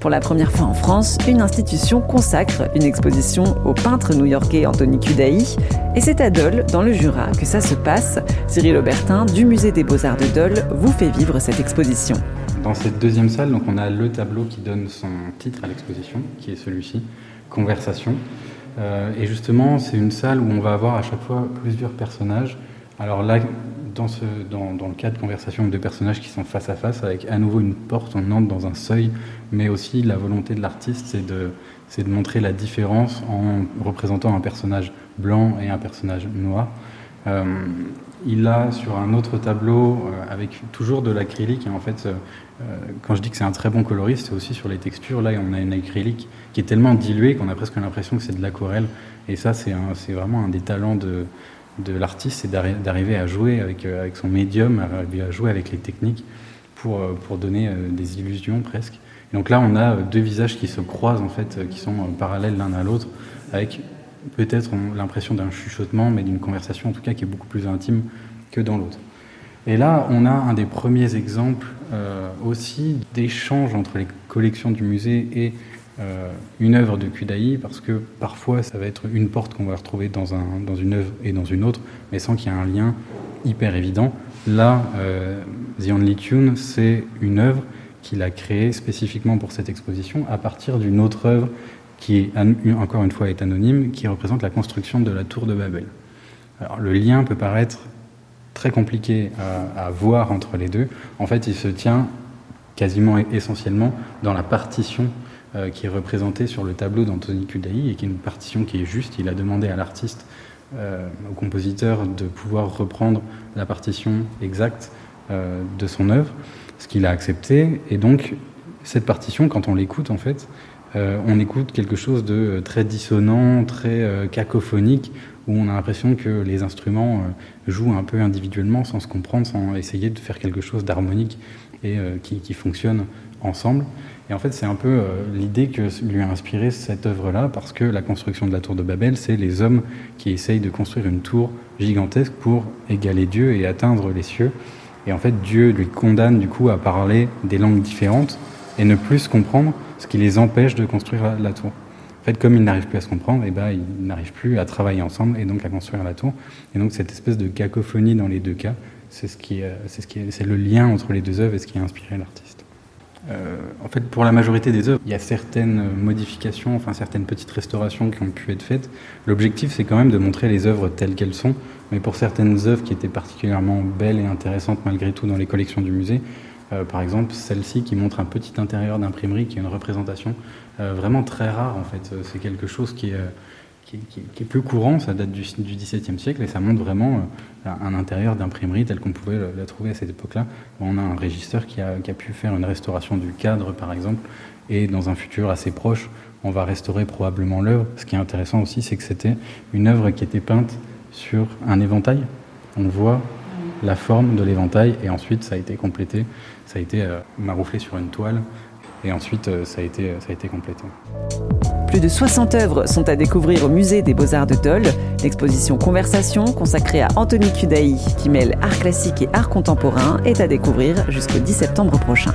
Pour la première fois en France, une institution consacre une exposition au peintre new-yorkais Anthony Cudahy. Et c'est à Dole, dans le Jura, que ça se passe. Cyril Aubertin, du Musée des Beaux-Arts de Dole, vous fait vivre cette exposition. Dans cette deuxième salle, donc, on a le tableau qui donne son titre à l'exposition, qui est celui-ci, Conversation. Euh, et justement, c'est une salle où on va avoir à chaque fois plusieurs personnages. Alors là, dans, le cas de conversation de deux personnages qui sont face à face, avec à nouveau une porte, on entre dans un seuil, mais aussi la volonté de l'artiste, c'est de, montrer la différence en représentant un personnage blanc et un personnage noir. Euh, il a sur un autre tableau, euh, avec toujours de l'acrylique, et en fait, euh, quand je dis que c'est un très bon coloriste, c'est aussi sur les textures. Là, on a une acrylique qui est tellement diluée qu'on a presque l'impression que c'est de l'aquarelle. Et ça, c'est, vraiment un des talents de, l'artiste, c'est d'arriver à jouer avec, son médium, à, jouer avec les techniques pour, donner des illusions presque. Donc là, on a deux visages qui se croisent en fait, qui sont parallèles l'un à l'autre, avec peut-être l'impression d'un chuchotement, mais d'une conversation en tout cas qui est beaucoup plus intime que dans l'autre. Et là, on a un des premiers exemples aussi d'échanges entre les collections du musée et euh, une œuvre de Kudaï parce que parfois ça va être une porte qu'on va retrouver dans, un, dans une œuvre et dans une autre, mais sans qu'il y ait un lien hyper évident. Là, euh, The Only Tune, c'est une œuvre qu'il a créée spécifiquement pour cette exposition à partir d'une autre œuvre qui, encore une fois, est anonyme, qui représente la construction de la tour de Babel. Le lien peut paraître très compliqué à, voir entre les deux. En fait, il se tient quasiment essentiellement dans la partition euh, qui est représentée sur le tableau d'Anthony Kudaï et qui est une partition qui est juste. Il a demandé à l'artiste, euh, au compositeur, de pouvoir reprendre la partition exacte euh, de son œuvre, ce qu'il a accepté. Et donc, cette partition, quand on l'écoute, en fait, on écoute quelque chose de très dissonant, très cacophonique, où on a l'impression que les instruments jouent un peu individuellement sans se comprendre, sans essayer de faire quelque chose d'harmonique et qui, qui, fonctionne ensemble. Et en fait, c'est un peu euh, l'idée que lui a inspiré cette œuvre-là, parce que la construction de la tour de Babel, c'est les hommes qui essayent de construire une tour gigantesque pour égaler Dieu et atteindre les cieux. Et en fait, Dieu lui condamne du coup à parler des langues différentes et ne plus comprendre, ce qui les empêche de construire la, tour. En fait, comme ils n'arrivent plus à se comprendre, et eh ben, ils n'arrivent plus à travailler ensemble et donc à construire la tour. Et donc cette espèce de cacophonie dans les deux cas, c'est ce qui, c'est ce qui, c'est le lien entre les deux œuvres et ce qui a inspiré l'artiste. Euh, en fait, pour la majorité des œuvres, il y a certaines modifications, enfin certaines petites restaurations qui ont pu être faites. L'objectif, c'est quand même de montrer les œuvres telles qu'elles sont. Mais pour certaines œuvres qui étaient particulièrement belles et intéressantes malgré tout dans les collections du musée, euh, par exemple celle-ci qui montre un petit intérieur d'imprimerie, qui est une représentation euh, vraiment très rare en fait. C'est quelque chose qui est qui, est peu courant, ça date du, XVIIe siècle et ça montre vraiment euh, un intérieur d'imprimerie tel qu'on pouvait la, trouver à cette époque-là. On a un régisseur qui a, pu faire une restauration du cadre, par exemple, et dans un futur assez proche, on va restaurer probablement l'œuvre. Ce qui est intéressant aussi, c'est que c'était une œuvre qui était peinte sur un éventail. On voit la forme de l'éventail et ensuite ça a été complété, ça a été euh, marouflé sur une toile et ensuite euh, ça a été complété. Plus de 60 œuvres sont à découvrir au musée des Beaux-Arts de Dole. L'exposition Conversation, consacrée à Anthony Cudahy, qui mêle art classique et art contemporain, est à découvrir jusqu'au 10 septembre prochain.